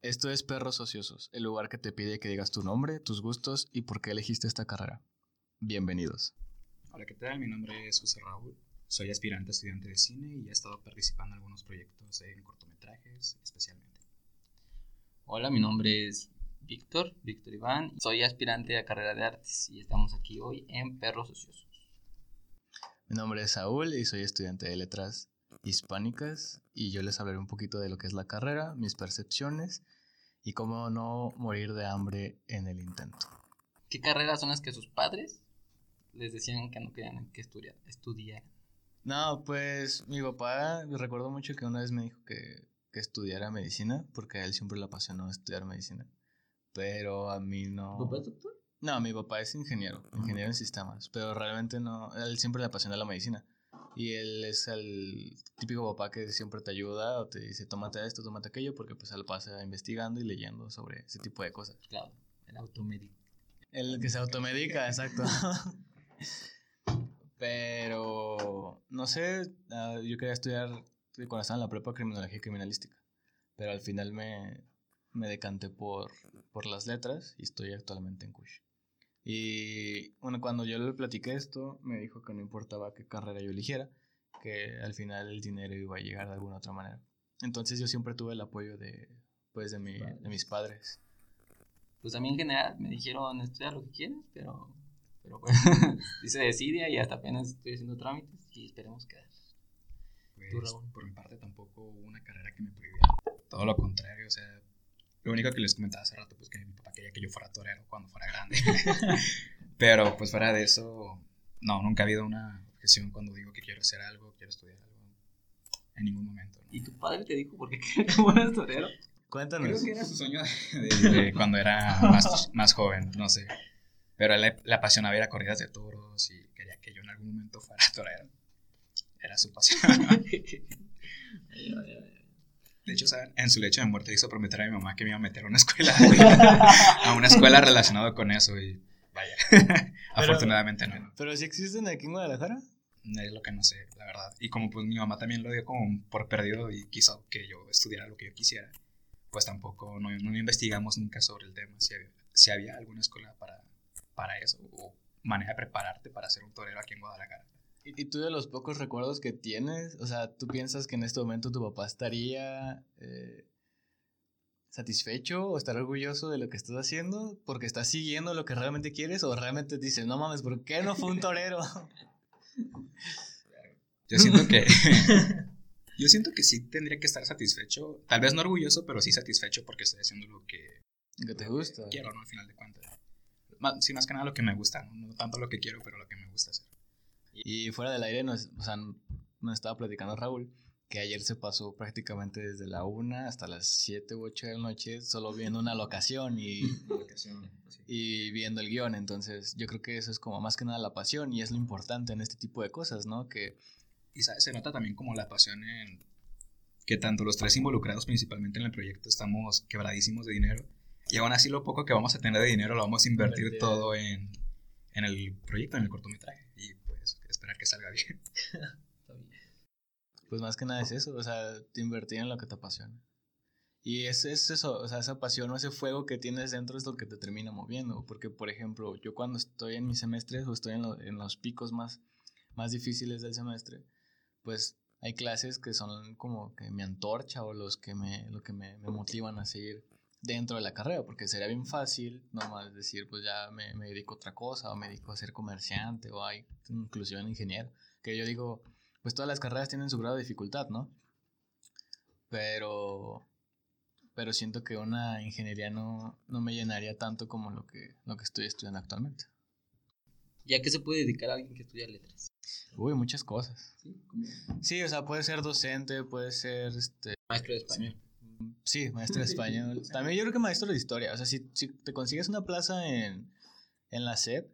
Esto es Perros Ociosos, el lugar que te pide que digas tu nombre, tus gustos y por qué elegiste esta carrera. Bienvenidos. Hola, ¿qué tal? Mi nombre es José Raúl. Soy aspirante estudiante de cine y he estado participando en algunos proyectos en cortometrajes, especialmente. Hola, mi nombre es Víctor, Víctor Iván. Soy aspirante a carrera de artes y estamos aquí hoy en Perros Ociosos. Mi nombre es Saúl y soy estudiante de letras hispánicas y yo les hablaré un poquito de lo que es la carrera, mis percepciones y cómo no morir de hambre en el intento. ¿Qué carreras son las que sus padres les decían que no querían que estudiar, estudiar? No, pues mi papá, recuerdo mucho que una vez me dijo que, que estudiara medicina porque a él siempre le apasionó estudiar medicina, pero a mí no... ¿Tu papá es doctor? No, mi papá es ingeniero, ingeniero en sistemas, pero realmente no, él siempre le apasiona la medicina. Y él es el típico papá que siempre te ayuda o te dice, tómate esto, tómate aquello, porque pues él pasa investigando y leyendo sobre ese tipo de cosas. Claro, el automédico. El que se automedica, exacto. Pero, no sé, ah, yo quería estudiar cuando estaba en la prepa criminología y criminalística, pero al final me, me decanté por, por las letras y estoy actualmente en Cush. Y bueno, cuando yo le platiqué esto, me dijo que no importaba qué carrera yo eligiera, que al final el dinero iba a llegar de alguna otra manera. Entonces yo siempre tuve el apoyo de, pues, de, mi, de mis padres. Pues a mí en general me dijeron estudiar lo que quieres, pero, pero pues dice decide y hasta apenas estoy haciendo trámites y esperemos que... Pues, por mi parte tampoco hubo una carrera que me prohibiera. Todo lo contrario, o sea, lo único que les comentaba hace rato, pues que mi papá quería que yo fuera torero cuando fuera grande. Pero pues fuera de eso, no, nunca ha habido una objeción cuando digo que quiero hacer algo, quiero estudiar algo. En ningún momento. ¿Y tu padre te dijo por qué quería que fueras torero? Cuéntanos. Creo que era su sueño de, cuando era más, más, joven, no sé. Pero él le, le, apasionaba ir a corridas de toros y quería que yo en algún momento fuera torero. Era su pasión. De hecho, ¿saben? en su lecho de muerte hizo prometer a mi mamá que me iba a meter a una escuela, a una escuela relacionada con eso y vaya, afortunadamente no. ¿Pero si existen aquí en Guadalajara? Es lo que no sé, la verdad. Y como pues mi mamá también lo dio como por perdido y quiso que yo estudiara lo que yo quisiera, pues tampoco, no, no investigamos nunca sobre el tema, si había, si había alguna escuela para, para eso o manera de prepararte para ser un torero aquí en Guadalajara. ¿Y tú de los pocos recuerdos que tienes, o sea, tú piensas que en este momento tu papá estaría eh, satisfecho o estar orgulloso de lo que estás haciendo porque estás siguiendo lo que realmente quieres o realmente dices, no mames, ¿por qué no fue un torero? Yo siento que... yo siento que sí tendría que estar satisfecho, tal vez no orgulloso, pero sí satisfecho porque estoy haciendo lo que... Que te gusta. Quiero, ¿no? Al final de cuentas. Más, sí, más que nada lo que me gusta, no tanto lo que quiero, pero lo que me gusta hacer. Y fuera del aire, nos, o sea, nos estaba platicando Raúl que ayer se pasó prácticamente desde la 1 hasta las 7 u 8 de la noche solo viendo una locación y, y viendo el guion. Entonces, yo creo que eso es como más que nada la pasión y es lo importante en este tipo de cosas, ¿no? Que... Y ¿sabes? se nota también como la pasión en que tanto los tres involucrados principalmente en el proyecto estamos quebradísimos de dinero y aún así lo poco que vamos a tener de dinero lo vamos a invertir todo en, en el proyecto, en el cortometraje. Y esperar que salga bien. pues más que nada es eso, o sea, te invertir en lo que te apasiona. Y es, es eso, o sea, esa pasión o ese fuego que tienes dentro es lo que te termina moviendo. Porque, por ejemplo, yo cuando estoy en mis semestres o estoy en, en los picos más, más difíciles del semestre, pues hay clases que son como que me antorcha o los que me, lo que me, me motivan a seguir dentro de la carrera, porque sería bien fácil nomás decir, pues ya me, me, dedico a otra cosa, o me dedico a ser comerciante, o hay inclusión ingeniero, que yo digo, pues todas las carreras tienen su grado de dificultad, ¿no? Pero, pero siento que una ingeniería no, no me llenaría tanto como lo que, lo que estoy estudiando actualmente. ¿Ya qué se puede dedicar a alguien que estudia letras? Uy, muchas cosas. ¿Sí? sí, o sea, puede ser docente, puede ser este... Maestro de español. Sí, maestro de español. También yo creo que maestro de historia. O sea, si, si te consigues una plaza en, en la SEP,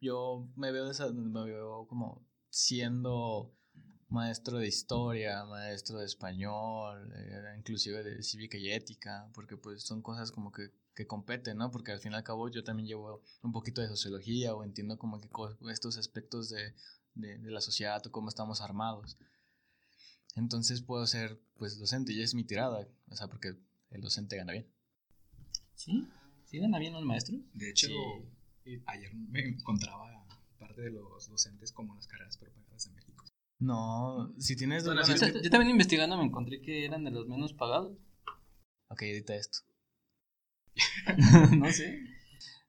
yo me veo, me veo como siendo maestro de historia, maestro de español, eh, inclusive de cívica y ética, porque pues son cosas como que, que competen, ¿no? Porque al fin y al cabo yo también llevo un poquito de sociología o entiendo como que estos aspectos de, de, de la sociedad o cómo estamos armados. Entonces puedo ser, pues, docente y es mi tirada, o sea, porque el docente gana bien. ¿Sí? ¿Sí gana bien los maestros? De hecho, ayer me encontraba parte de los docentes como las carreras prepagadas en México. No, si tienes... Bueno, yo, yo, también investigando me encontré que eran de los menos pagados. Ok, edita esto. no sé.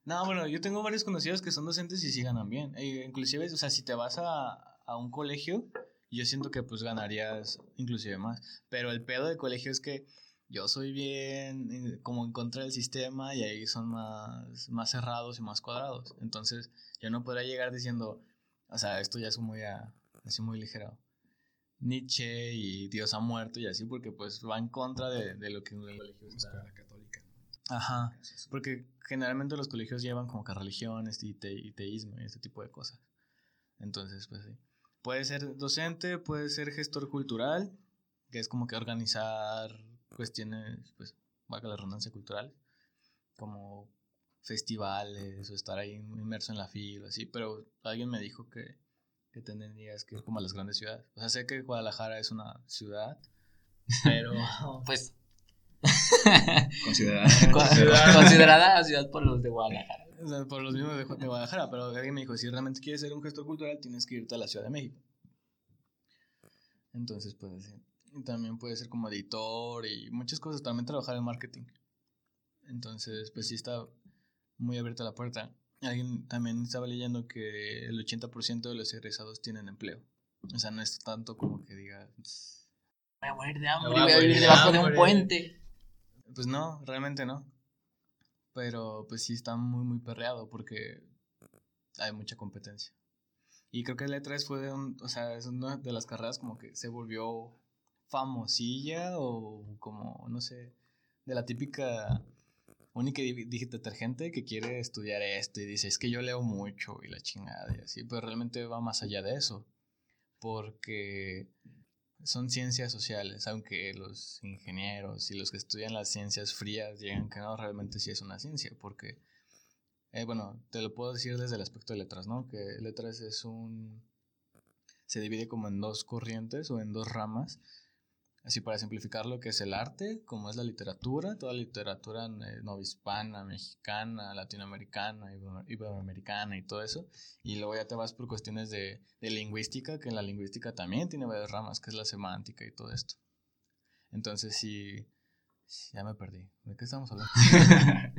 No, bueno, yo tengo varios conocidos que son docentes y sí ganan bien. E inclusive, o sea, si te vas a, a un colegio, yo siento que pues ganarías inclusive más. Pero el pedo de colegio es que yo soy bien eh, como en contra del sistema y ahí son más, más cerrados y más cuadrados. Entonces yo no podría llegar diciendo, o sea, esto ya es muy, así muy ligero. Nietzsche y Dios ha muerto y así porque pues va en contra de, de lo que el colegio está. católica. Ajá, porque generalmente los colegios llevan como que religiones y, y teísmo y este tipo de cosas. Entonces, pues sí. Puede ser docente, puede ser gestor cultural, que es como que organizar cuestiones, pues, valga la redundancia cultural, como festivales o estar ahí inmerso en la fila, así, pero alguien me dijo que, que tendrías que ir como a las grandes ciudades. O sea, sé que Guadalajara es una ciudad, pero pues considerada, considerada ciudad por los de Guadalajara. O sea, por los mismos de, de, Guadalajara, pero alguien me dijo, si realmente quieres ser un gestor cultural, tienes que irte a la Ciudad de México. Entonces, pues sí. Y también puede ser como editor y muchas cosas, también trabajar en marketing. Entonces, pues sí está muy abierta la puerta. Alguien también estaba leyendo que el 80% de los egresados tienen empleo. O sea, no es tanto como que diga... Voy a morir de hambre, voy a vivir debajo de un puente. Pues no, realmente no. Pero pues sí está muy, muy perreado porque hay mucha competencia. Y creo que letras fue de un, o sea, es una de las carreras como que se volvió famosilla o como, no sé, de la típica única detergente que quiere estudiar esto y dice, es que yo leo mucho y la chingada y así, pero realmente va más allá de eso, porque son ciencias sociales, aunque los ingenieros y los que estudian las ciencias frías digan que no, realmente sí es una ciencia, porque, eh, bueno, te lo puedo decir desde el aspecto de letras, ¿no? Que letras es un... se divide como en dos corrientes o en dos ramas, así para simplificar lo que es el arte, como es la literatura, toda la literatura eh, novohispana, mexicana, latinoamericana, iberoamericana y todo eso. Y luego ya te vas por cuestiones de, de, lingüística, que en la lingüística también tiene varias ramas, que es la semántica y todo esto. Entonces sí, ya me perdí. ¿De qué estamos hablando?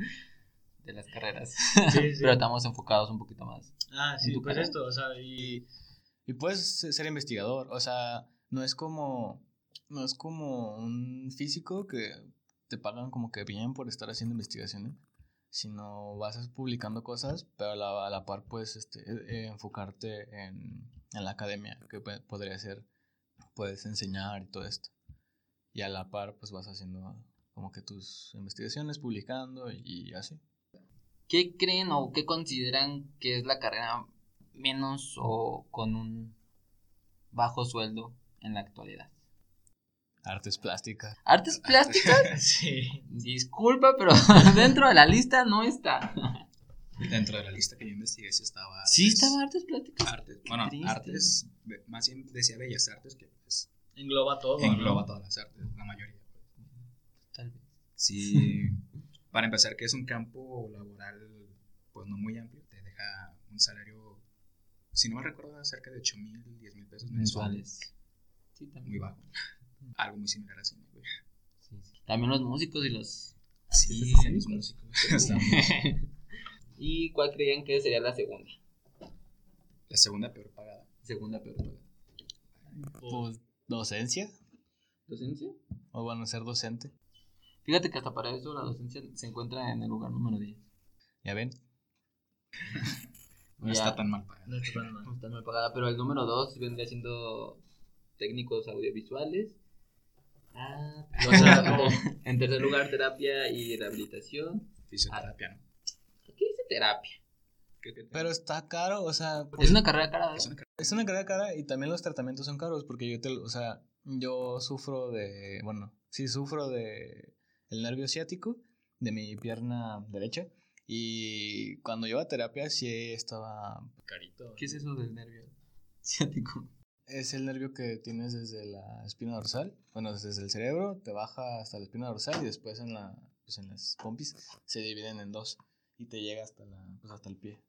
de las carreras. Sí, sí. Pero estamos enfocados un poquito más. Ah, sí, pues esto, o sea, y, y puedes ser investigador, o sea, no es como no es como un físico que te pagan como que bien por estar haciendo investigaciones, sino vas publicando cosas, pero a la, a la par puedes este, eh, enfocarte en, en, la academia, que podría ser, puedes enseñar y todo esto. Y a la par pues vas haciendo como que tus investigaciones, publicando y así. ¿Qué creen o qué consideran que es la carrera menos o con un bajo sueldo en la actualidad? Artes plásticas. ¿Artes plásticas? sí. Disculpa, pero dentro de la lista no está. Dentro de la lista que yo investigué sí estaba. Artes, sí estaba artes plásticas. Artes, bueno, artes, más bien decía bellas artes que pues, engloba todo. Engloba todas las artes, la mayoría. Tal vez. Sí, para empezar que es un campo laboral pues no muy amplio, te deja un salario, si no me recuerdo, cerca de 8 mil, 10 mil pesos mensuales. Sí, también. Muy bajo algo muy similar así, güey. Sí, sí. También los músicos y los... Sí, los músicos. ¿Y cuál creían que sería la segunda? La segunda peor pagada. Segunda peor pagada. Pues, docencia. ¿Docencia? O bueno, ser docente. Fíjate que hasta para eso la docencia se encuentra en el lugar número 10. ¿Ya ven? no está tan mal pagada. No está tan mal, no está mal pagada, pero el número 2 vendría siendo técnicos audiovisuales Ah, en tercer lugar, terapia y rehabilitación. Fisioterapia, ¿no? ¿Qué dice terapia? Pero está caro, o sea... Es una carrera cara, Es una carrera cara y también los tratamientos son caros porque yo te... O sea, yo sufro de... Bueno, sí sufro de... El nervio ciático de mi pierna derecha. Y cuando iba a terapia sí estaba carito. ¿Qué es eso del nervio ciático? Es el nervio que tienes desde la espina dorsal, bueno, desde el cerebro, te baja hasta la espina dorsal y después en la, pues en las pompis, se dividen en dos y te llega hasta, la, pues hasta el pie.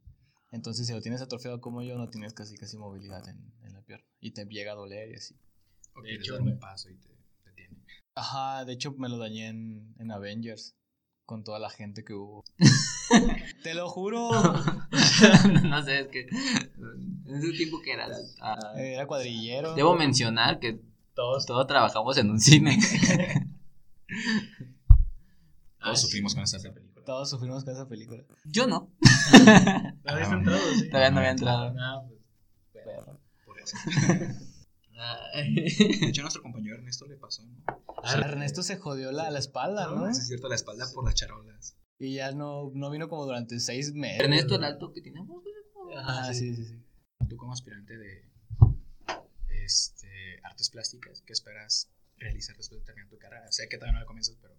Entonces, si lo tienes atrofiado como yo, no tienes casi casi movilidad en, en la pierna y te llega a doler y así. O De hecho, un paso y te detiene. Ajá, de hecho me lo dañé en, en Avengers con toda la gente que hubo. Te lo juro. no sé, es que en ese tiempo que era. ah, Era cuadrillero. debo mencionar que todos. todos trabajamos en un cine. Todos sufrimos con esa película. Todos sufrimos con esa película. Yo no. ¿No habías entrado, sí? Todavía no había entrado. Ah, pues. Por eso. De hecho, a nuestro compañero Ernesto le pasó, ¿no? A Ernesto se jodió la, la espalda, ¿no? Es cierto, la espalda por las charolas. Y ya no, no vino como durante seis meses. Ernesto, el alto que tenemos. Ajá, sí, sí, sí. Tú como aspirante de este, artes plásticas, ¿qué esperas realizar después de terminar tu carrera? Sé que todavía no la comienzas, pero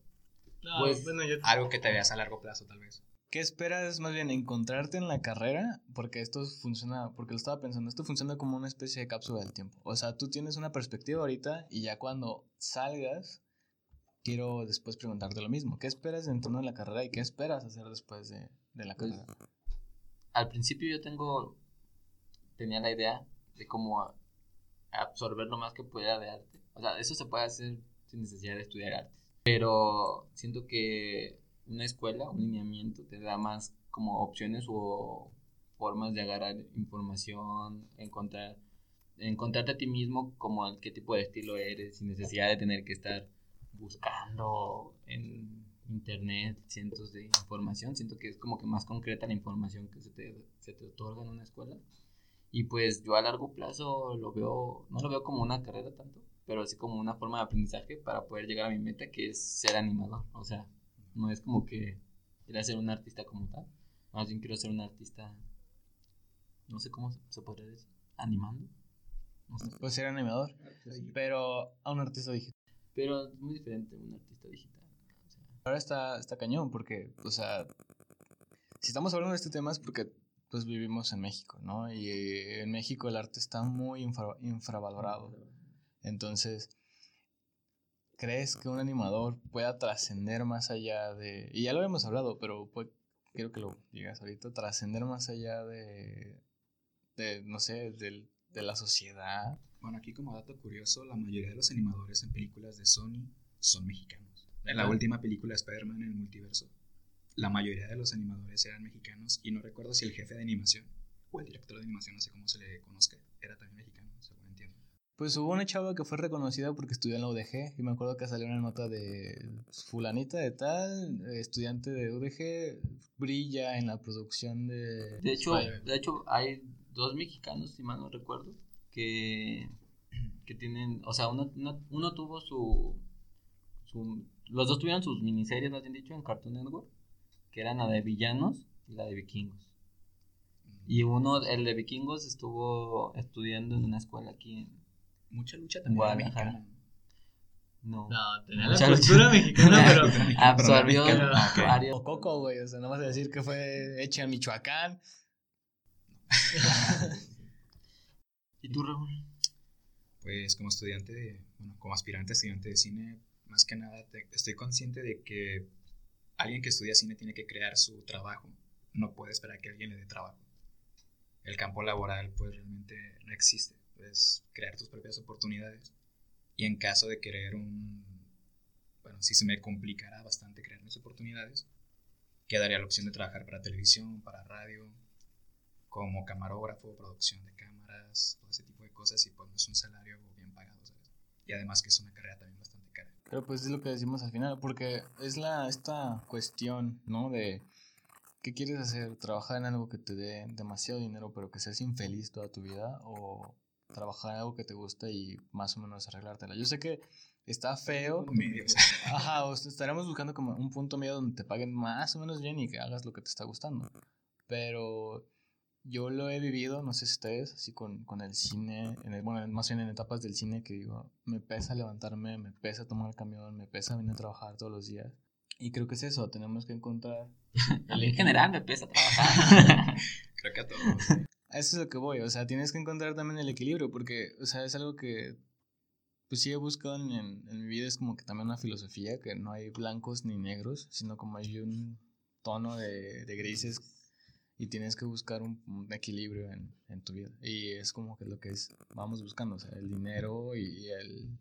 No, Pues, bueno, yo... algo que te veas a largo plazo, tal vez. ¿Qué esperas más bien encontrarte en la carrera? Porque esto funciona, porque lo estaba pensando, esto funciona como una especie de cápsula del tiempo. O sea, tú tienes una perspectiva ahorita y ya cuando salgas, quiero después preguntarte lo mismo. ¿Qué esperas dentro de la carrera y qué esperas hacer después de, de la Pues, carrera? Al principio yo tengo. Tenía la idea de cómo a- absorber lo más que pudiera de arte. O sea, eso se puede hacer sin necesidad de estudiar artes. Pero siento que una escuela, un lineamiento, te da más como opciones o formas de agarrar información, encontrar, encontrarte a ti mismo como qué tipo de estilo eres, sin necesidad de tener que estar buscando en internet cientos de información. Siento que es como que más concreta la información que se te, se te otorga en una escuela. Y pues yo a largo plazo lo veo, no lo veo como una carrera tanto, pero sí como una forma de aprendizaje para poder llegar a mi meta que es ser animador. O sea, no es como que quiera ser un artista como tal, más bien quiero ser un artista, no sé cómo se- se podría decir, animando. No sé. Pues ser animador, pero a un artista digital. Pero es muy diferente un artista digital. o sea, Ahora está, está cañón porque, o sea, si estamos hablando de este tema es porque pues vivimos en México, ¿no? Y en México el arte está muy infra- infravalorado. Entonces, ¿crees que un animador pueda trascender más allá de... Y ya lo hemos hablado, pero pues, quiero que lo digas ahorita, trascender más allá de, de no sé, del- de la sociedad. Bueno, aquí como dato curioso, la mayoría de los animadores en películas de Sony son mexicanos. En la Ah. última película de Spider-Man en el multiverso, la mayoría de los animadores eran mexicanos y no recuerdo si el jefe de animación o el director de animación, no sé cómo se le conozca, era también mexicano. Pues hubo una chava que fue reconocida porque estudió en la UDG y me acuerdo que salió una nota de fulanita de tal, estudiante de UDG, brilla en la producción de... De hecho, de hecho hay dos mexicanos, si mal no recuerdo, que, que tienen, o sea, uno, uno, uno tuvo su, su, los dos tuvieron sus miniseries, más bien dicho, en Cartoon Network, que eran la de villanos y la de vikingos. Y uno, el de vikingos, estuvo estudiando en una escuela aquí en... Mucha lucha también Guadalajara. mexicana. No, No, tenía la la cultura cultura mexicana, pero... absorbió varios... O Coco, güey, o sea, no vas a decir que fue hecha en Michoacán. ¿Y tú, Raúl? Pues como estudiante, de, bueno, como aspirante estudiante de cine, más que nada te- estoy consciente de que alguien que estudia cine tiene que crear su trabajo, no puede esperar que alguien le dé trabajo. El campo laboral pues realmente no existe, puedes crear tus propias oportunidades y en caso de querer un, bueno, si se me complicara bastante crear mis oportunidades, quedaría la opción de trabajar para televisión, para radio, como camarógrafo, producción de cámaras, todo ese tipo de cosas y pues no es un salario bien pagado, ¿sabes? Y además que es una carrera también bastante cara. Pero pues es lo que decimos al final, porque es la esta cuestión, ¿no? De qué quieres hacer, trabajar en algo que te dé demasiado dinero, pero que seas infeliz toda tu vida, o trabajar algo que te gusta y más o menos arreglártela. Yo sé que está feo, ajá, o sea, estaremos buscando como un punto medio donde te paguen más o menos bien y que hagas lo que te está gustando. Pero yo lo he vivido, no sé si ustedes, así con, con el cine, en el- bueno, más bien en etapas del cine que digo, me pesa levantarme, me pesa tomar el camión, me pesa venir a trabajar todos los días. Y creo que es eso, tenemos que encontrar... A mí en general me pesa trabajar. creo que a todos. A eso es lo que voy, o sea, tienes que encontrar también el equilibrio, porque, o sea, es algo que pues sí he buscado en, en, mi vida es como que también una filosofía, que no hay blancos ni negros, sino como hay un tono de, de grises y tienes que buscar un, equilibrio en, en, tu vida. Y es como que lo que es, vamos buscando, o sea, el dinero y el,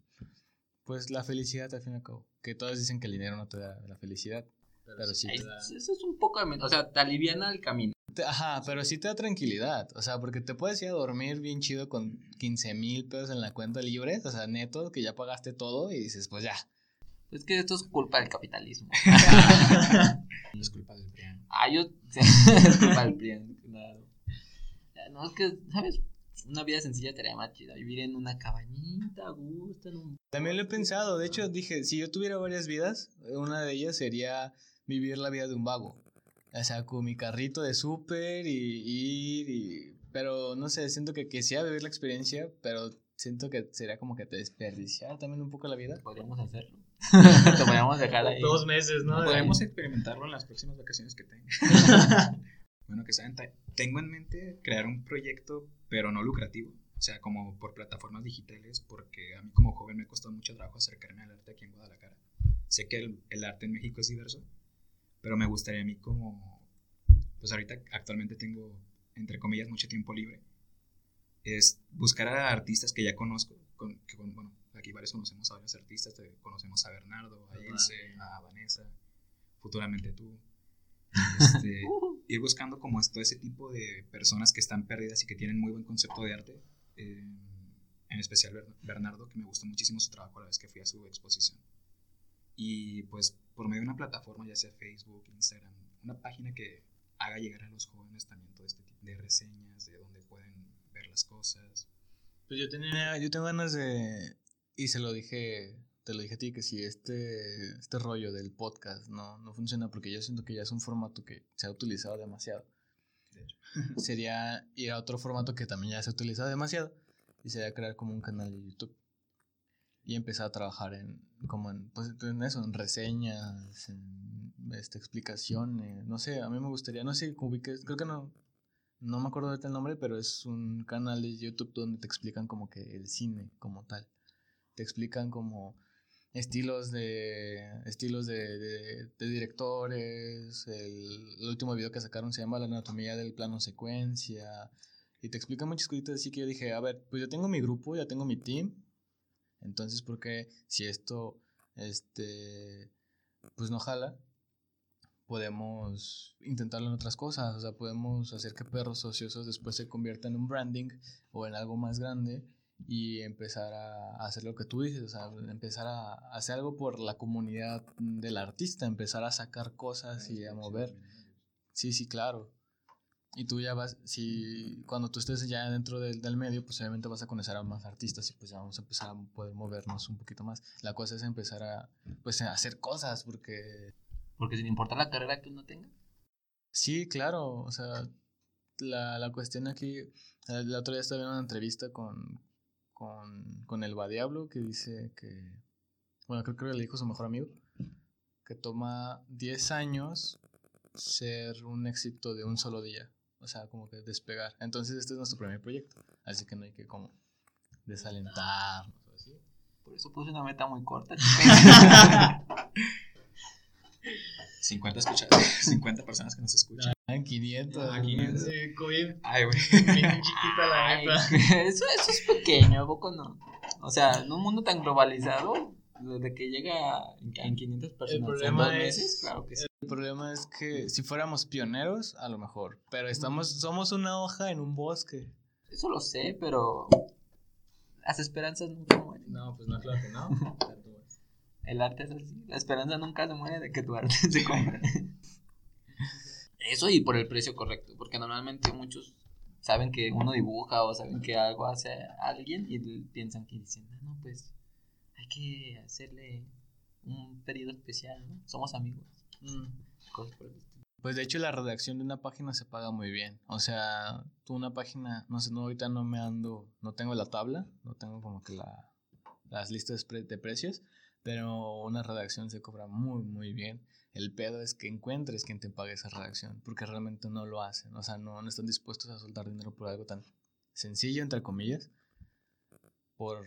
pues la felicidad al fin y al cabo. Que todos dicen que el dinero no te da la felicidad, pero, sí te da... Eso es un poco, o sea, te aliviana el camino. Ajá, pero sí te da tranquilidad. O sea, porque te puedes ir a dormir bien chido con 15 mil pesos en la cuenta libre, o sea, neto, que ya pagaste todo y dices, pues ya. Es que esto es culpa del capitalismo. es culpa del PRIAN. Ah, yo. es culpa del PRIAN, claro. No, es que, ¿sabes? Una vida sencilla estaría más chida. Vivir en una cabañita, a gusto, en un. También lo he pensado. De hecho, dije, si yo tuviera varias vidas, una de ellas sería vivir la vida de un vago. O sea, con mi carrito de súper y ir y, Pero no sé, siento que quisiera vivir la experiencia, pero siento que sería como que te desperdiciar también un poco la vida. Podríamos hacerlo. Lo podríamos dejar ahí. Dos meses, ¿no? Podemos experimentarlo en las próximas vacaciones que tenga. bueno, que saben, tengo en mente crear un proyecto, pero no lucrativo. O sea, como por plataformas digitales, porque a mí como joven me ha costado mucho trabajo acercarme al arte aquí en Guadalajara. Sé que el, el arte en México es diverso, pero me gustaría a mí como, pues ahorita actualmente tengo, entre comillas, mucho tiempo libre, es buscar a artistas que ya conozco, con, que, bueno, aquí varios conocemos a varios artistas, conocemos a Bernardo, a Ilse, a Vanessa, futuramente tú. Este, ir buscando como todo ese tipo de personas que están perdidas y que tienen muy buen concepto de arte. Eh, en especial Bernardo, que me gustó muchísimo su trabajo la vez que fui a su exposición. Y pues por medio de una plataforma, ya sea Facebook, Instagram, una página que haga llegar a los jóvenes también todo este tipo de reseñas, de dónde pueden ver las cosas. Pues yo tenía, yo tengo ganas de, y se lo dije, te lo dije a ti, que si este, este rollo del podcast no, no funciona, porque yo siento que ya es un formato que se ha utilizado demasiado, sería ir a otro formato que también ya se ha utilizado demasiado, y sería crear como un canal de YouTube y empecé a trabajar en como en, pues, en eso, en reseñas, en este, explicaciones, no sé, a mí me gustaría, no sé, ubiques, creo que no, no me acuerdo de el nombre, pero es un canal de YouTube donde te explican como que el cine como tal, te explican como estilos de estilos de, de, directores, el, el, último video que sacaron se llama La anatomía del plano secuencia, y te explican muchas cositas así que yo dije, a ver, pues yo tengo mi grupo, ya tengo mi team, entonces, porque si esto, este, pues no jala, podemos intentarlo en otras cosas, o sea, podemos hacer que perros ociosos después se conviertan en un branding o en algo más grande y empezar a, hacer lo que tú dices, o sea, empezar a, hacer algo por la comunidad del artista, empezar a sacar cosas y a mover. Sí, sí, claro. Y tú ya vas, si cuando tú estés ya dentro del, del, medio, pues obviamente vas a conocer a más artistas y pues ya vamos a empezar a poder movernos un poquito más. La cosa es empezar a, pues, a hacer cosas porque... Porque sin importar la carrera que uno tenga. Sí, claro, o sea, la, la cuestión aquí, el otro día estaba en una entrevista con, con, con el Diablo que dice que, bueno, creo, creo que le dijo su mejor amigo, que toma 10 años ser un éxito de un solo día o sea, como que despegar. Entonces este es nuestro primer proyecto, así que no hay que como desalentarnos así. Por eso puse una meta muy corta. 50, 50 personas que nos escuchan. Ah, 500. Ah, 500. Sí, COVID. Ay, güey. Bien chiquita la neta. Eso, eso es pequeño, ¿a poco no? O sea, en un mundo tan globalizado, desde que llega en 500 personas en dos meses, claro que sí. El problema es que si fuéramos pioneros, a lo mejor, pero estamos, somos una hoja en un bosque. Eso lo sé, pero las esperanzas nunca mueren. No, pues no, claro que no. El arte es así, la esperanza nunca se muere de que tu arte se compre. Eso y por el precio correcto, porque normalmente muchos saben que uno dibuja o saben que algo hace a alguien y piensan que dicen, ah, no, pues hay que hacerle un pedido especial, ¿no? Somos amigos. Mm. Pues de hecho la redacción de una página se paga muy bien. O sea, tú una página, no sé, no, ahorita no me ando, no tengo la tabla, no tengo como que la, las listas de precios, pero una redacción se cobra muy, muy bien. El pedo es que encuentres quien te pague esa redacción, porque realmente no lo hacen. O sea, no, no están dispuestos a soltar dinero por algo tan sencillo, entre comillas, por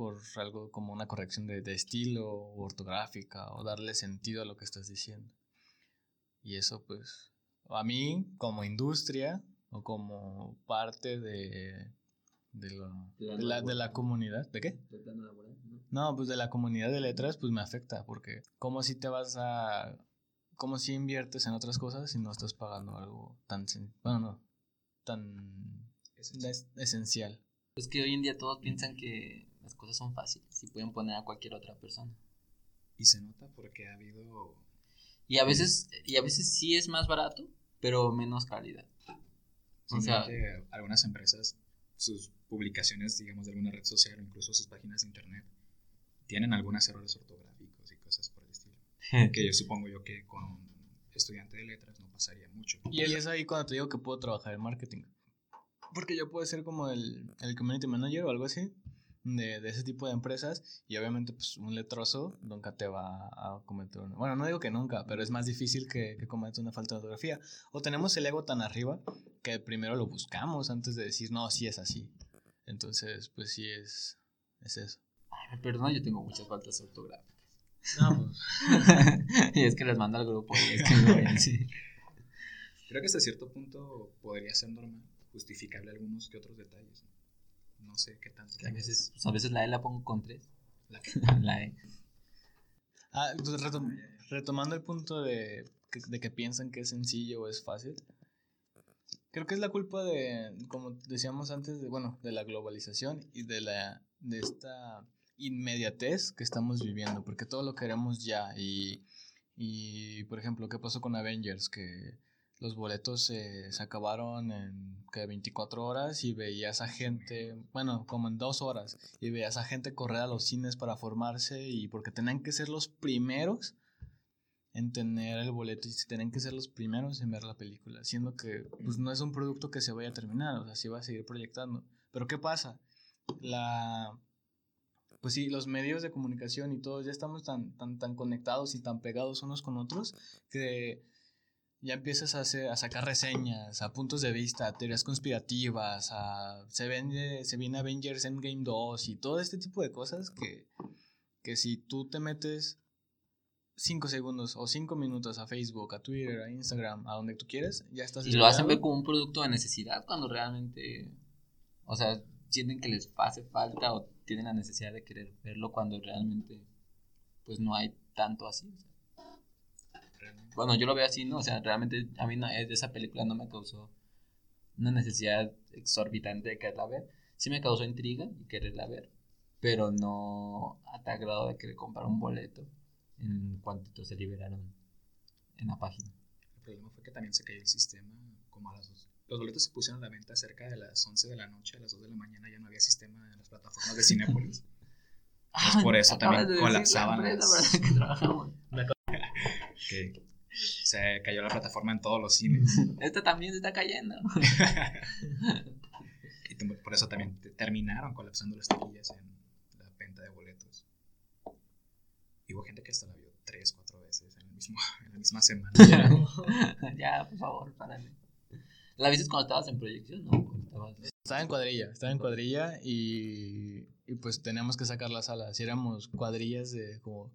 por algo como una corrección de, de estilo o ortográfica o darle sentido a lo que estás diciendo. Y eso pues a mí como industria o como parte de, de, lo- De la de la, comunidad. ¿De qué? De plano laboral, ¿no? No, pues de la comunidad de letras, pues me afecta, porque como si te vas a... como si inviertes en otras cosas si no estás pagando algo tan... Bueno, no, tan es- esencial. Es que hoy en día todos piensan que las cosas son fáciles y pueden poner a cualquier otra persona. Y se nota porque ha habido Y a veces, y a veces sí es más barato, pero menos calidad. O sea, algunas empresas, sus publicaciones, digamos, de alguna red social o incluso sus páginas de internet, tienen algunos errores ortográficos y cosas por el estilo. Que yo supongo yo que con un estudiante de letras no pasaría mucho. Y es ahí cuando te digo que puedo trabajar en marketing. Porque yo puedo ser como el, el community manager o algo así de, de ese tipo de empresas y obviamente pues un letroso nunca te va a cometer una... Bueno, no digo que nunca, pero es más difícil que, que cometa una falta de ortografía. O tenemos el ego tan arriba que primero lo buscamos antes de decir, no, sí es así. Entonces, pues sí es, es eso. Ay, perdón, yo tengo muchas faltas ortográficas. No, pues... y es que les mando al grupo y es que no ven, sí. Creo que hasta cierto punto podría ser normal, justificable algunos que otros detalles. No, No sé qué tanto. Que a veces, pues, a veces la E la pongo con tres. La que- La E. Ah, entonces retom- retomando el punto de que, de que piensan que es sencillo o es fácil. Creo que es la culpa de, como decíamos antes, de, bueno, de la globalización y de la de esta inmediatez que estamos viviendo, porque todo lo queremos ya y, y por ejemplo, ¿qué pasó con Avengers? Que los boletos se- se acabaron en que 24 horas y veías a gente, bueno, como en dos horas, y veías a gente correr a los cines para formarse y porque tenían que ser los primeros en tener el boleto y tenían que ser los primeros en ver la película, siendo que pues no es un producto que se vaya a terminar, o sea, se va a seguir proyectando. Pero ¿qué pasa? La pues sí, los medios de comunicación y todos ya estamos tan tan tan conectados y tan pegados unos con otros que ya empiezas a, hacer, a sacar reseñas, a puntos de vista, a teorías conspirativas, a se vende, se viene Avengers Endgame 2 y todo este tipo de cosas que, que si tú te metes 5 segundos o 5 minutos a Facebook, a Twitter, a Instagram, a donde tú quieres, ya estás Y lo hacen ver como un producto de necesidad cuando realmente, o sea, sienten que les hace falta o tienen la necesidad de querer verlo cuando realmente, pues no hay tanto así. o sea. Bueno, yo lo veo así, ¿no? O sea, realmente a mí no, esa película no me causó una necesidad exorbitante de quererla ver. Sí me causó intriga y quererla ver, pero no a tal grado de querer comprar un boleto en cuanto se liberaron en la página. El problema fue que también se cayó el sistema como a las dos. Los boletos se pusieron a la venta cerca de las 11 de la noche, a las 2 de la mañana ya no había sistema en las plataformas de Cinépolis. Pues por eso también colapsaban empresa las- que trabajamos. Que se cayó la plataforma en todos los cines. Esta también se está cayendo. y por eso también te- terminaron colapsando las taquillas en la venta de boletos. Y hubo gente que hasta la vio 3, 4 veces en, el mismo, en la misma semana. ya, por favor, párale. ¿La viste cuando estabas en proyección? No, estabas... Estaba en cuadrilla, estaba en cuadrilla y, y pues teníamos que sacar la sala. Si éramos cuadrillas de como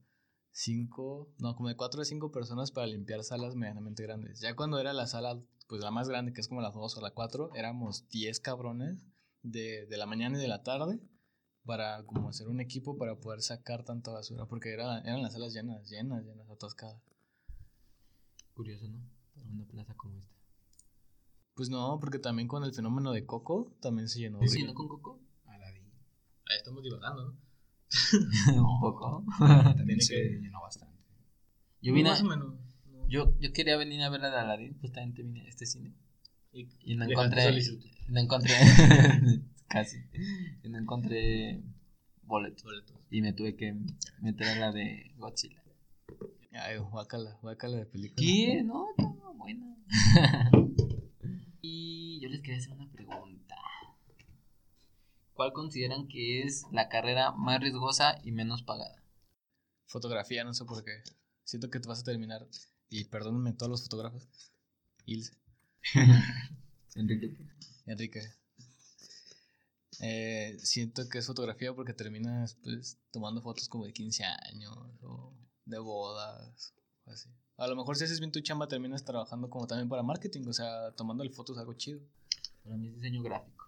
cinco, no, como de cuatro o cinco personas para limpiar salas medianamente grandes. Ya cuando era la sala, pues la más grande, que es como la dos o la cuatro, éramos 10 cabrones de, de la mañana y de la tarde para como hacer un equipo para poder sacar tanta basura, porque era, eran las salas llenas, llenas, llenas, atascadas. Curioso, ¿no? Para una plaza como esta. Pues no, porque también con el fenómeno de Coco también se llenó. ¿Sí, no con Coco? Aladín. Ahí estamos divagando, ¿no? Un poco. También se que- llenó bastante. Yo vine, Más o menos. no. yo, yo quería venir a ver la de Aladdin, justamente vine a este cine. Y- Y no encontré. No encontré. casi. Y no encontré boletos. Boletos. Y me tuve que meter a la de Godzilla. Ay, guácala, guácala de película. ¿Qué? No, no, buena. y yo les quería hacer una pregunta. ¿Cuál consideran que es la carrera más riesgosa y menos pagada? Fotografía, no sé por qué. Siento que te vas a terminar. Y perdónenme todos los fotógrafos. Ilse, Enrique. Enrique. eh, siento que es fotografía porque terminas pues tomando fotos como de 15 años o de bodas o así. A lo mejor si haces bien tu chamba terminas trabajando como también para marketing, o sea, tomándole fotos algo chido. Para mí es diseño gráfico.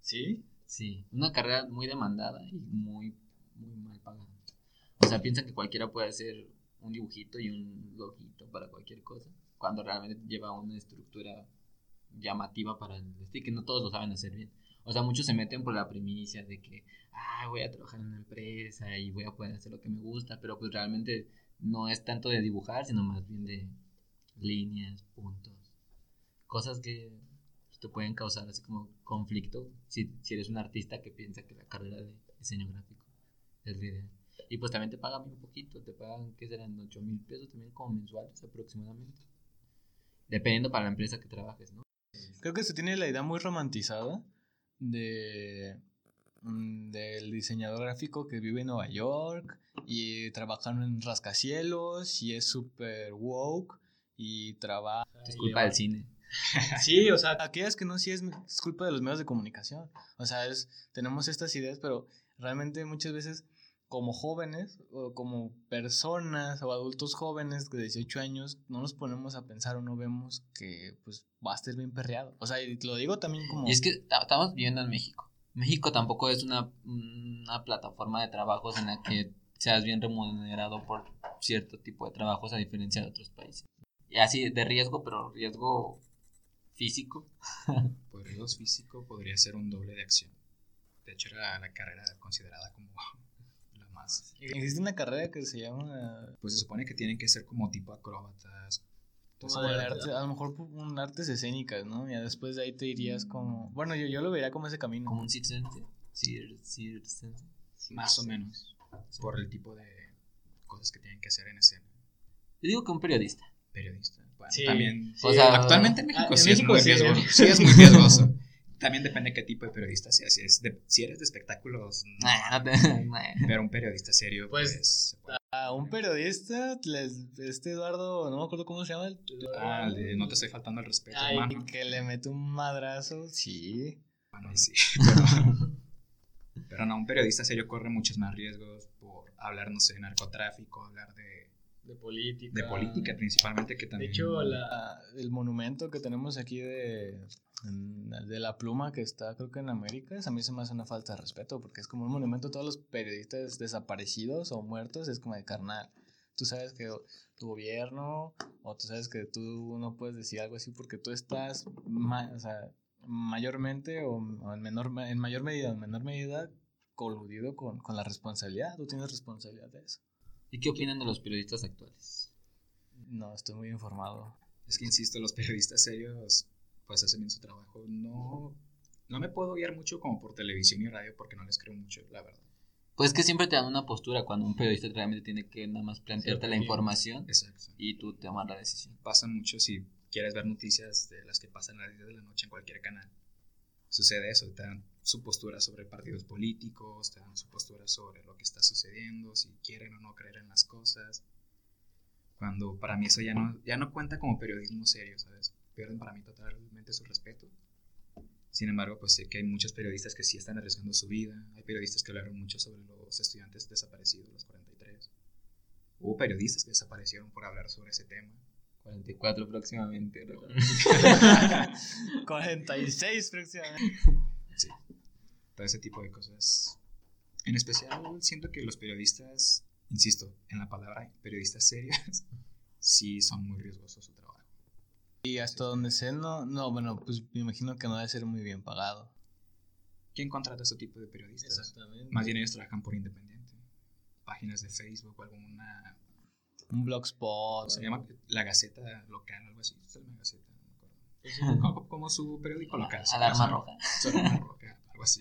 ¿Sí? Sí, una carrera muy demandada y muy, muy mal pagada. O sea, piensan que cualquiera puede hacer un dibujito y un logito para cualquier cosa, cuando realmente lleva una estructura llamativa para el estilo, que no todos lo saben hacer bien. O sea, muchos se meten por la primicia de que, ah, voy a trabajar en una empresa y voy a poder hacer lo que me gusta, pero pues realmente no es tanto de dibujar, sino más bien de líneas, puntos, cosas que te pueden causar así como conflicto si, si eres un artista que piensa que la carrera de diseño gráfico es la idea. Y pues también te pagan un poquito, te pagan, ¿qué serán? 8 mil pesos también como mensuales aproximadamente. Dependiendo para la empresa que trabajes, ¿no? Creo que se tiene la idea muy romantizada de mm, del diseñador gráfico que vive en Nueva York y trabaja en rascacielos y es súper woke y trabaja. Es culpa del cine. Sí, o sea, aquellas que no, sí es, culpa de los medios de comunicación. O sea, es, tenemos estas ideas, pero realmente muchas veces como jóvenes o como personas o adultos jóvenes de 18 años no nos ponemos a pensar o no vemos que pues va a estar bien perreado. O sea, y lo digo también como... Y es que estamos viviendo en México. México tampoco es una, una plataforma de trabajos en la que seas bien remunerado por cierto tipo de trabajos a diferencia de otros países. Y así de riesgo, pero riesgo físico. Pues riesgo físico podría ser un doble de acción. De hecho, era la carrera considerada como Existe una carrera que se llama. Pues se supone que tienen que ser como tipo acróbatas. Como de arte, a lo mejor un artes escénicas, ¿no? Y después de ahí te irías como. Bueno, yo, yo lo vería como ese camino. Como un circense. Más o menos. Por el tipo de cosas que tienen que hacer en escena. Yo digo que un periodista. Periodista. Bueno, también. o sea, actualmente en México, sí, es muy riesgoso, sí es muy riesgoso. También depende de qué tipo de periodista seas. Si, si eres de espectáculos, pero un periodista serio, pues. pues a un periodista, este Eduardo, no me acuerdo cómo se llama. El, ah, no te estoy faltando el respeto, Que le mete un madrazo, sí. Bueno, sí. Pero, no, un periodista serio corre muchos más riesgos por hablar, no sé, de narcotráfico, hablar de de política. De política principalmente que también. De hecho, el monumento que tenemos aquí de, de la pluma que está creo que en América, a mí se me hace una falta de respeto porque es como un monumento a todos los periodistas desaparecidos o muertos, es como de carnal. Tú sabes que tu gobierno o tú sabes que tú no puedes decir algo así porque tú estás o sea, mayormente o, en, menor, en mayor medida o en menor medida coludido con, con la responsabilidad. Tú tienes responsabilidad de eso. ¿Y qué opinan de los periodistas actuales? No, estoy muy informado. Es que insisto, los periodistas serios pues hacen bien su trabajo. No, no me puedo guiar mucho como por televisión y radio porque no les creo mucho, la verdad. Pues que siempre te dan una postura cuando un periodista realmente tiene que nada más plantearte la información Exacto. y tú tomar la decisión. Pasa mucho si quieres ver noticias de las que pasan a las 10 de la noche en cualquier canal. Sucede eso, te dan su postura sobre partidos políticos, te dan su postura sobre lo que está sucediendo, si quieren o no creer en las cosas. Cuando para mí eso ya no, ya no cuenta como periodismo serio, ¿sabes? pierden para mí totalmente su respeto. Sin embargo, pues sé que hay muchos periodistas que sí están arriesgando su vida. Hay periodistas que hablaron mucho sobre los estudiantes desaparecidos, los 43. Hubo periodistas que desaparecieron por hablar sobre ese tema. 44 próximamente, 46 próximamente. Sí. Todo ese tipo de cosas. En especial, siento que los periodistas, insisto, en la palabra periodistas serios, sí son muy riesgosos su trabajo. Y hasta donde sé, no, no, bueno, pues me imagino que no debe ser muy bien pagado. ¿Quién contrata ese tipo de periodistas? Exactamente. Más bien ellos trabajan por independiente. Páginas de Facebook o alguna... Un blogspot. Se llama La Gaceta Local, algo así. Es la Gaceta, Como, como, su periódico local. Alarma Roja. Alarma Roja, algo así.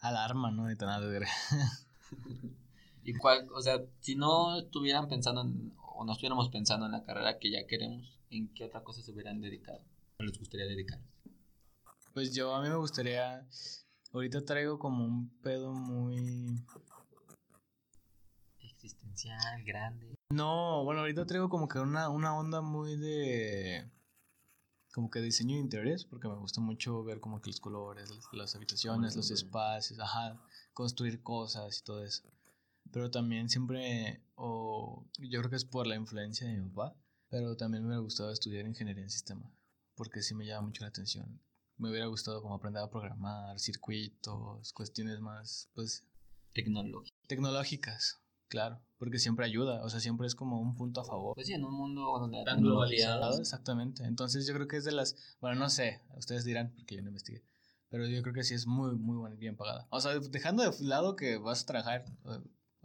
Alarma, ¿no? De nada de ¿Y cuál? O sea, si no estuvieran pensando en, o no estuviéramos pensando en la carrera que ya queremos, ¿en qué otra cosa se hubieran dedicado? ¿O les gustaría dedicar? Pues yo a mí me gustaría, ahorita traigo como un pedo muy... Existencial, grande. No, bueno, ahorita traigo como que una, una onda muy de... como que diseño de interiores, porque me gusta mucho ver como que los colores, las habitaciones, los espacios, ajá, construir cosas y todo eso. Pero también siempre, o yo creo que es por la influencia de mi papá, pero también me hubiera gustado estudiar ingeniería en sistemas, porque sí me llama mucho la atención. Me hubiera gustado como aprender a programar, circuitos, cuestiones más, pues... Tecnológicas, claro, porque siempre ayuda, o sea, siempre es como un punto a favor. Pues sí, en un mundo donde tan globalizado. Exactamente, entonces yo creo que es de las, bueno, no sé, ustedes dirán, porque yo no investigué, pero yo creo que sí es muy, muy bien pagada. O sea, dejando de lado que vas a trabajar,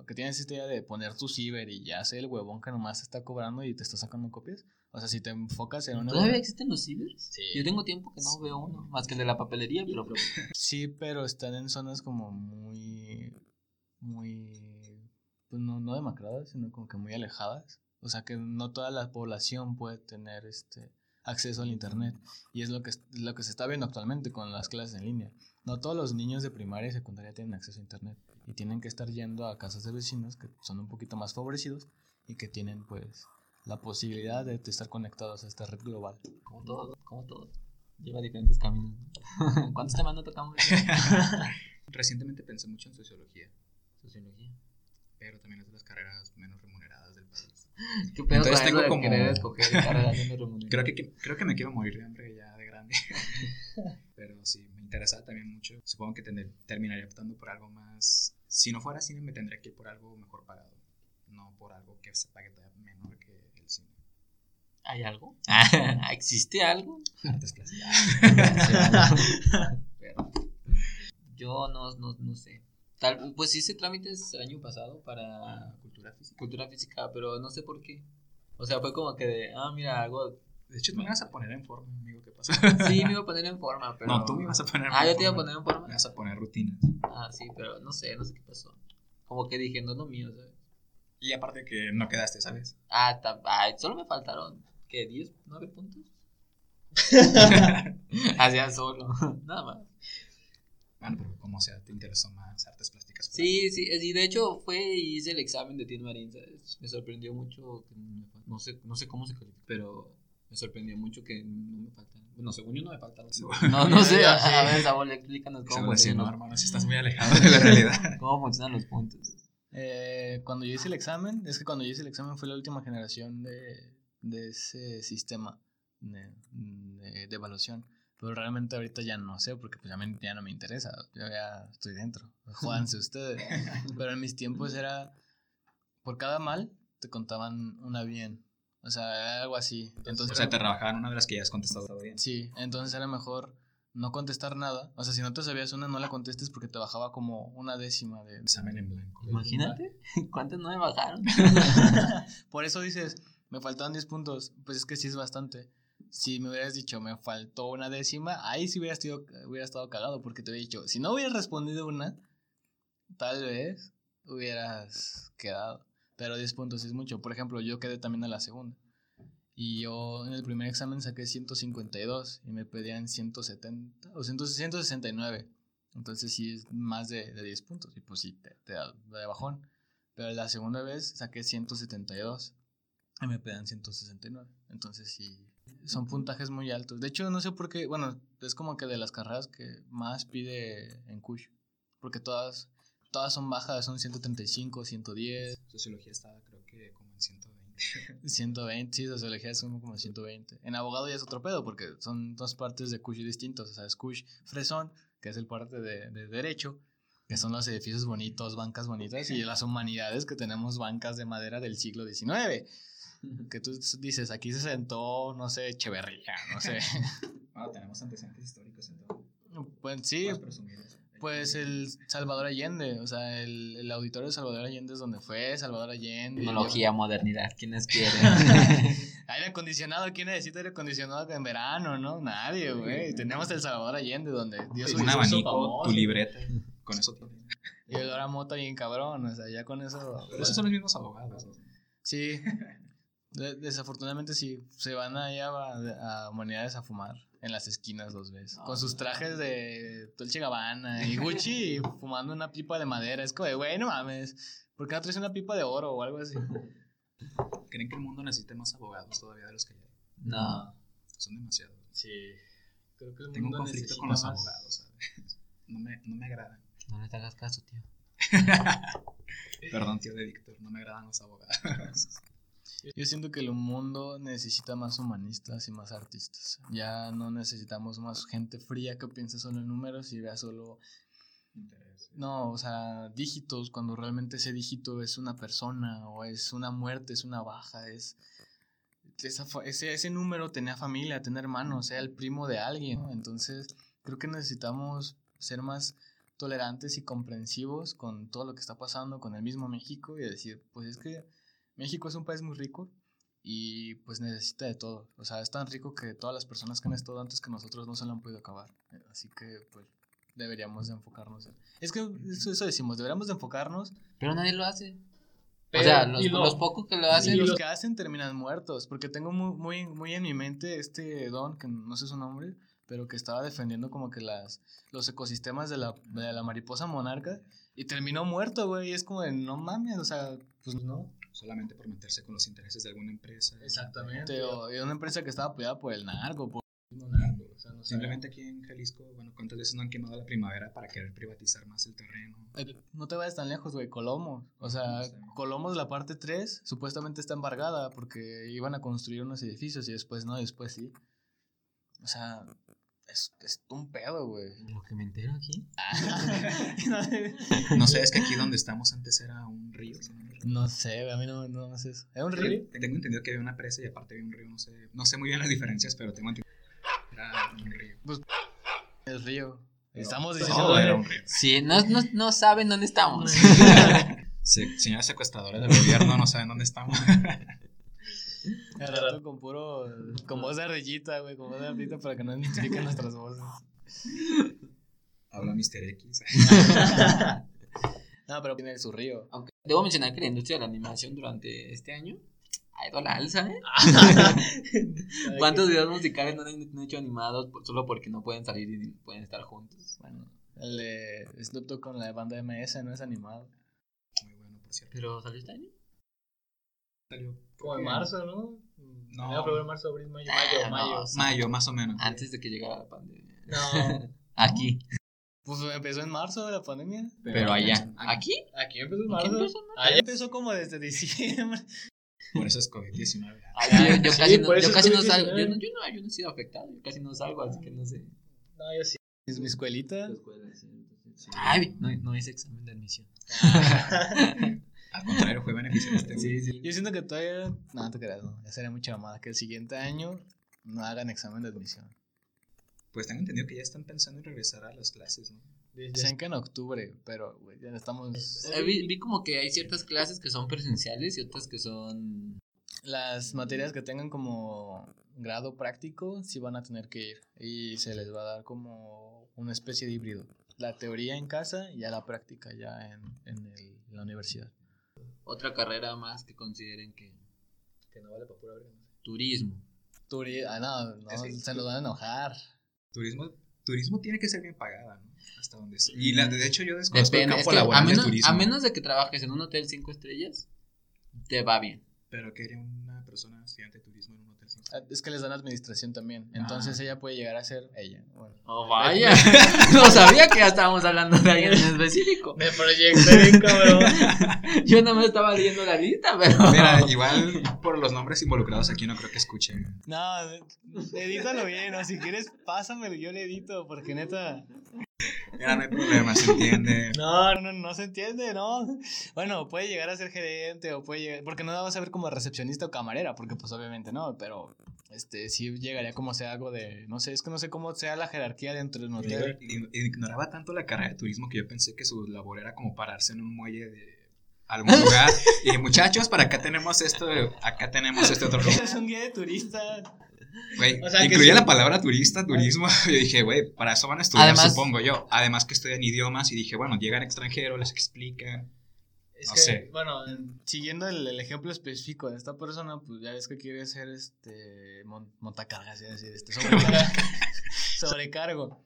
o que tienes esta idea de poner tu ciber y ya sé el huevón que nomás está cobrando y te está sacando copias. O sea, si te enfocas en una... ¿Todavía existen los cibers? Sí. Yo tengo tiempo que no veo uno, más que el de la papelería, pero... sí, pero están en zonas como muy... Muy... Pues no, no demacradas, sino como que muy alejadas. O sea, que no toda la población puede tener este acceso al internet. Y es lo que, lo que se está viendo actualmente con las clases en línea. No todos los niños de primaria y secundaria tienen acceso a internet. Y tienen que estar yendo a casas de vecinos que son un poquito más favorecidos y que tienen pues la posibilidad de estar conectados a esta red global. Como todo, como todo. Lleva diferentes caminos. ¿Cuántos temas no tocamos? Recientemente pensé mucho en sociología. Sociología. Pero también es de las carreras menos remuneradas del país. ¿Qué pedo Entonces tengo como... escoger carreras menos remuneradas? Creo que, creo que me quiero morir de hambre ya de grande. Pero sí, me interesa también mucho. Supongo que terminaría optando por algo más... Si no fuera cine, me tendría que ir por algo mejor pagado. No por algo que se pague menor que ¿Hay algo? ¿Existe algo? Artes yo no, no, no sé. Tal, pues hice trámites el año pasado para cultura física. Cultura física, pero no sé por qué. O sea, fue como que de, ah, mira, algo. De hecho, me ibas a poner en forma, amigo, ¿qué pasa? Sí, me iba a poner en forma, pero. No, tú me ibas a poner en forma. Ah, yo te iba a poner en forma. Me ibas a poner rutinas. Ah, sí, pero no sé, no sé qué pasó. Como que dije, no es lo mío, ¿sabes? Y aparte que no quedaste, ¿sabes? Ah, ay, solo me faltaron ¿qué? ¿10? ¿9 puntos? Hacía solo, nada más. Bueno, pero como sea, te interesó más artes plásticas. Sí, sí, y de hecho fue y hice el examen de Tien Marín, ¿sabes? Me sorprendió mucho, no sé, no sé cómo se califica, pero me sorprendió mucho que no me faltan. Bueno, según yo no me faltan. No, no sé, a, ver, Saúl, explícanos cómo funciona. No, hermano, si estás muy alejado de la realidad. ¿Cómo funcionan los puntos? Eh, cuando yo hice el examen, es que cuando yo hice el examen fue la última generación de de ese sistema de, de, evaluación. Pero realmente ahorita ya no sé, porque pues ya, no me interesa. Yo ya estoy dentro. Jódanse ustedes. Pero en mis tiempos era. Por cada mal, te contaban una bien. O sea, algo así. Entonces, o sea, te rebajaban una de las que ya has contestado bien. Sí, entonces era mejor no contestar nada. O sea, si no te sabías una, no la contestes porque te bajaba como una décima de examen en blanco. Imagínate, ¿cuántas no me bajaron? Por eso dices, me faltaban 10 puntos, pues es que sí es bastante. Si me hubieras dicho, me faltó una décima, ahí sí hubiera estado, hubiera estado cagado, porque te hubiera dicho, si no hubieras respondido una, tal vez hubieras quedado. Pero 10 puntos es mucho. Por ejemplo, yo quedé también a la segunda. Y yo en el primer examen saqué 152 y me pedían 170 o 169. Entonces sí es más de, de 10 puntos. Y pues sí, te, te da de bajón. Pero la segunda vez saqué 172 me pedan 169. Entonces sí, son puntajes muy altos. De hecho, no sé por qué, bueno, es como que de las carreras que más pide en Kush. Porque todas, todas son bajas, son 135, 110. Sociología está creo que como en 120. 120, sí, sociología es como 120. En abogado ya es otro pedo porque son dos partes de Kush distintos. O sea, es Kush Fresón, que es el parte de, de derecho, que son los edificios bonitos, bancas bonitas, y las humanidades que tenemos bancas de madera del siglo XIX que tú dices, aquí se sentó, no sé, Echeverría, no sé. bueno, tenemos antecedentes históricos entonces. Pues sí, pues el Salvador Allende, o sea, el, el, auditorio de Salvador Allende es donde fue, Salvador Allende. Tecnología, modernidad, ¿quiénes quieren? aire acondicionado, ¿quién necesita aire acondicionado en verano, no? Nadie, güey. Tenemos el Salvador Allende donde Dios Un abanico, tu libreta, con eso tiene. Y el ahora mota bien cabrón, o sea, ya con eso. Pero esos son los mismos abogados. Sí, desafortunadamente sí, se van allá a, a, humanidades a fumar en las esquinas los ves. con sus trajes de Dolce Gabbana y Gucci fumando una pipa de madera. Es como de, güey, no mames, ¿por qué no traes una pipa de oro o algo así? ¿Creen que el mundo necesite más abogados todavía de los que hay? No. Son demasiados. Sí. Creo que el Tengo un mundo conflicto con necesita los más- abogados, ¿sabes? No me, no me agradan. No le hagas caso, tío. Perdón, tío de Víctor, no me agradan los abogados. Yo siento que el mundo necesita más humanistas y más artistas. Ya no necesitamos más gente fría que piense solo en números y vea solo, no, o sea, dígitos, cuando realmente ese dígito es una persona o es una muerte, es una baja, es... esa ese, ese número tenía familia, tenía hermanos, sea el primo de alguien. ¿no? Entonces, creo que necesitamos ser más tolerantes y comprensivos con todo lo que está pasando con el mismo México y decir, pues es que México es un país muy rico y pues necesita de todo. O sea, es tan rico que todas las personas que han estado antes que nosotros no se lo han podido acabar. Eh, Así que pues deberíamos de enfocarnos. en- Es que eso, eso decimos, deberíamos de enfocarnos. Pero nadie lo hace. Pero- o sea, los, y lo- los pocos que lo Y hacen. los que hacen terminan muertos, porque tengo muy, muy, muy en mi mente este don, que no sé su nombre, pero que estaba defendiendo como que las, los ecosistemas de la, de la mariposa monarca y terminó muerto, güey, y es como de, no mames, o sea, pues no. Solamente por meterse con los intereses de alguna empresa. Exactamente. O, y una empresa que estaba apoyada por el narco, por el mismo narco, o sea, no. Simplemente aquí en Jalisco, bueno, ¿cuántas veces no han quemado la primavera para querer privatizar más el terreno? Eh, No te vayas tan lejos, güey, Colomos. O sea, Sí. Colomos, la parte 3, supuestamente está embargada porque iban a construir unos edificios y después no, y después sí. O sea, es, es un pedo, güey. Lo que me entero aquí. No sé, es que aquí donde estamos antes era un río. ¿sí? No sé, a mí no, no, sé eso. ¿Es un río? Tengo entendido que había una presa y aparte había un río, no sé, no sé muy bien las diferencias, pero tengo entendido que era un río. El río. Estamos No, diciendo. era un río. Sí, no, no, no saben dónde estamos. Se- señores secuestradores del gobierno no saben dónde estamos. Al rato con puro. Con voz de ardillita, güey, con voz de ardillita para que no identifiquen nuestras voces. Habla Mr. X. No, pero tiene su río. Aunque debo mencionar que la industria de la animación durante este año ha ido a la alza, ¿eh? ¿Cuántos videos musicales no han no hecho animados por- solo porque no pueden salir y pueden estar juntos? Bueno, el de Snoop Dogg con la banda MS no es animado. Muy bueno, por cierto. ¿Pero salió este año? Salió Como en marzo, ¿no? No. Febrero, marzo, abril, mayo, Ah, mayo, no. mayo. Mayo, más o menos. Antes de que llegara la pandemia. No. Aquí. Pues empezó en marzo la pandemia. Pero allá. ¿Aquí? Aquí empezó en ¿Aquí marzo. empezó en marzo? Allá empezó como desde diciembre. Por eso es COVID-19. Ay, yo, yo Sí, casi, no, yo casi no salgo. Yo no, yo, no, yo no he sido afectado. Yo casi no salgo, así que no sé. No, yo sí. Es mi escuelita. Ay, no, no hice examen de admisión. Al contrario, fue beneficioso este sí. Yo siento que todavía. No, no te creas, no. Ya sería mucha mamada que el siguiente año no hagan examen de admisión. Pues tengo entendido que ya están pensando en regresar a las clases, ¿no? Dicen que en octubre, pero ya estamos. Eh, vi, vi como que hay ciertas clases que son presenciales y otras que son. Las materias que tengan como grado práctico sí van a tener que ir y se les va a dar como una especie de híbrido. La teoría en casa y ya la práctica ya en, en, el- la universidad. Otra carrera más que consideren que. Que no vale para pura verga. Turismo. Turi- ah, no, no, se nos van a enojar. Turismo, turismo tiene que ser bien pagada, ¿no? Hasta donde sé. Y la, de hecho yo desconozco Depende. el es campo que a, laboral del menos, turismo. a menos de que trabajes en un hotel cinco estrellas, te va bien. Pero que una persona estudiante de turismo en un hotel sin Ah, Es que les dan administración también. Entonces ella puede llegar a ser ella. Bueno. Oh, vaya. no sabía que ya estábamos hablando de alguien en específico. Me proyecté bien, cabrón. Yo no me estaba leyendo la lista, pero. Mira, igual por los nombres involucrados aquí no creo que escuchen. No, edítalo bien, o si quieres, pásamelo, yo le edito, porque neta. Mira, no hay problema, se entiende. No, no, no se entiende, ¿no? Bueno, puede llegar a ser gerente o puede llegar, porque no la vas a ver como recepcionista o camarera, porque pues obviamente no, pero este sí llegaría como sea algo de, no sé, es que no sé cómo sea la jerarquía dentro de un hotel. Ignoraba tanto la carrera de turismo que yo pensé que su labor era como pararse en un muelle de algún lugar. Y muchachos, para acá tenemos esto, acá tenemos este otro. Es un guía de turistas. Güey, O sea, que incluía sí. la palabra turista, turismo. Yo dije, güey, para eso van a estudiar, Además- supongo yo. Además que estudian idiomas y dije, bueno, llegan extranjeros, les explican. Es No que, sé. bueno, en- siguiendo el, el ejemplo específico de esta persona, pues ya ves que quiere ser este mon- montacargas, es decir, este sobrecargo. sobrecargo.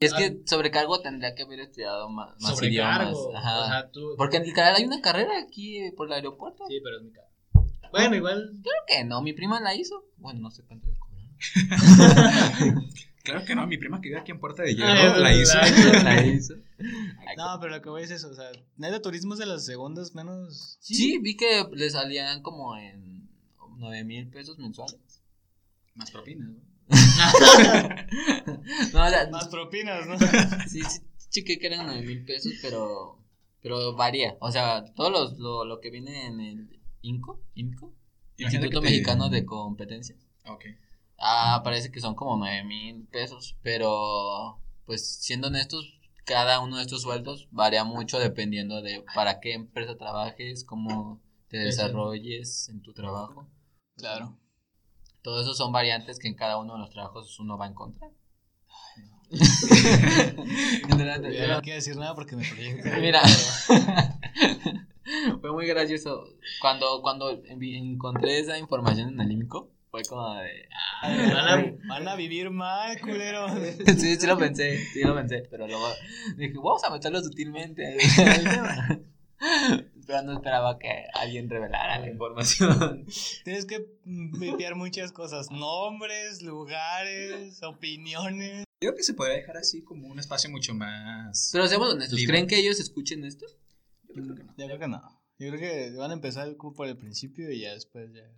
Es que sobrecargo tendría que haber estudiado más, más idiomas. Sobrecargo. Ajá. O sea, tú. Porque literal hay una carrera aquí por el aeropuerto. Sí, pero es mi cara. Bueno, igual. Creo que no, mi prima la hizo. Bueno, no sé cuánto le cobraron. claro que no, mi prima que vive aquí en Puerta de Hierro la hizo. La hizo. No, pero lo que voy es eso, o sea, neta turismo es de las segundas menos... Sí, vi que le salían como en 9 mil pesos mensuales. Más propinas, ¿no? no, Más propinas, ¿no? sí, sí, chequé que eran 9 mil pesos, pero, pero varía. O sea, todo los, lo, lo que viene en el INCO, INCO, Imagínate Instituto te- Mexicano de Competencias. Ok. Ah, parece que son como 9 mil pesos, pero pues siendo honestos, cada uno de estos sueldos varía mucho dependiendo de para qué empresa trabajes, cómo te desarrolles en tu trabajo. Claro. Todo eso son variantes que en cada uno de los trabajos uno va a encontrar. Ya no quiero decir nada porque me. Mira, fue muy gracioso. Cuando, cuando encontré esa información en el IMCO, fue como de. Ay, Van a, van a vivir mal, culero. Sí, sí lo pensé, sí lo pensé, pero luego dije, vamos a meterlo sutilmente. pero no esperaba que alguien revelara la información. Tienes que vipiar muchas cosas. Nombres, lugares, opiniones. Creo que se podría dejar así como un espacio mucho más. Pero seamos honestos, Libre. ¿creen que ellos escuchen esto? Yo creo que no. Yo creo que no. Yo creo que van a empezar como por el principio y ya después ya.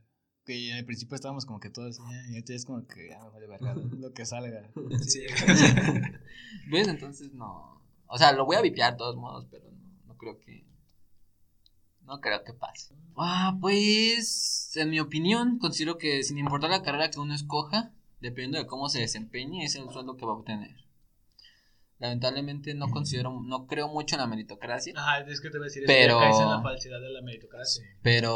Que el principio estábamos como que todos, ya, y ahorita es como que ya me vale verga, lo que salga. Sí. ¿Ves? Entonces no. O sea, lo voy a vipiar de todos modos, pero no, no creo que. No creo que pase. Ah, pues. En mi opinión, considero que sin importar la carrera que uno escoja, dependiendo de cómo se desempeñe, es el sueldo que va a obtener. Lamentablemente no considero, no creo mucho en la meritocracia. Ajá, es que te voy a decir, Pero- caes en la falsedad de la meritocracia. Pero,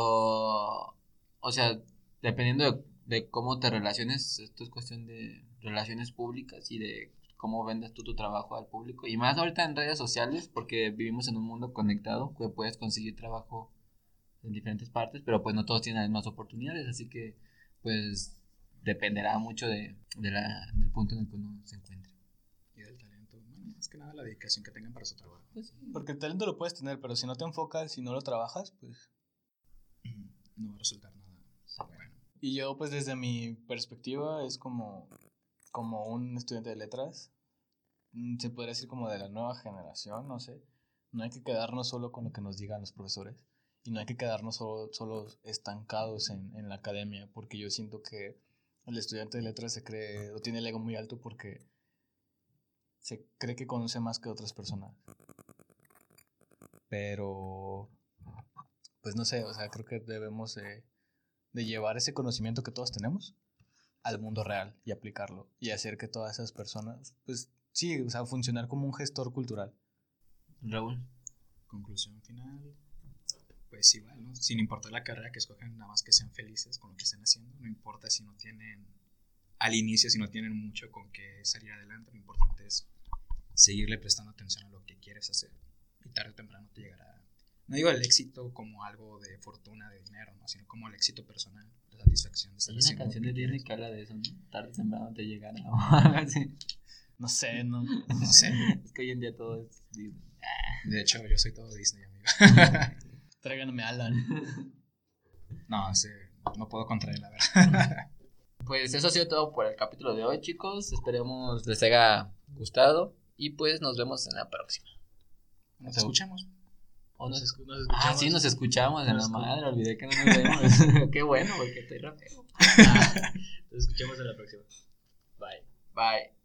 o sea, dependiendo de, de cómo te relaciones, esto es cuestión de relaciones públicas y de cómo vendes tú tu trabajo al público. Y más ahorita en redes sociales, porque vivimos en un mundo conectado, que puedes conseguir trabajo en diferentes partes, pero pues no todos tienen las mismas oportunidades, así que pues dependerá mucho de, de la, del punto en el que uno se encuentre. Y del talento. Bueno, más que nada la dedicación que tengan para su trabajo. Pues, Porque el talento lo puedes tener, pero si no te enfocas, si no lo trabajas, pues... No va a resultar. Y yo, pues desde mi perspectiva, es como, como un estudiante de letras, mm, se podría decir como de la nueva generación, no sé. No hay que quedarnos solo con lo que nos digan los profesores y no hay que quedarnos solo, solo estancados en, en la academia, porque yo siento que el estudiante de letras se cree o tiene el ego muy alto porque se cree que conoce más que otras personas. Pero, pues no sé, o sea, creo que debemos de de llevar ese conocimiento que todos tenemos al mundo real y aplicarlo y hacer que todas esas personas, pues sí, o sea, funcionar como un gestor cultural. Raúl. Conclusión final. Pues igual, ¿no? Sin importar la carrera que escojan, nada más que sean felices con lo que estén haciendo. No importa si no tienen, al inicio, si no tienen mucho con qué salir adelante. Lo importante es seguirle prestando atención a lo que quieres hacer. Y tarde o temprano te llegará. No digo el éxito como algo de fortuna, de dinero, ¿no? Sino como el éxito personal, la satisfacción de estar Hay una canción de Disney que habla de eso, ¿no? Tarde o temprano te llegará. No sé, no. No sé. Es que hoy en día todo es Disney. De hecho, yo soy todo Disney, amigo. Tráiganme a Alan. no, sí, no puedo contraer la verdad. Pues eso ha sido todo por el capítulo de hoy, chicos. Esperemos les haya gustado. Y pues nos vemos en la próxima. Nos escuchamos. ¿O Nos, nos- escu- nos Ah, sí, nos escuchamos en la madre. Olvidé que no nos vemos. Qué bueno, porque estoy rapeo. Nos escuchamos en la próxima. Bye. Bye.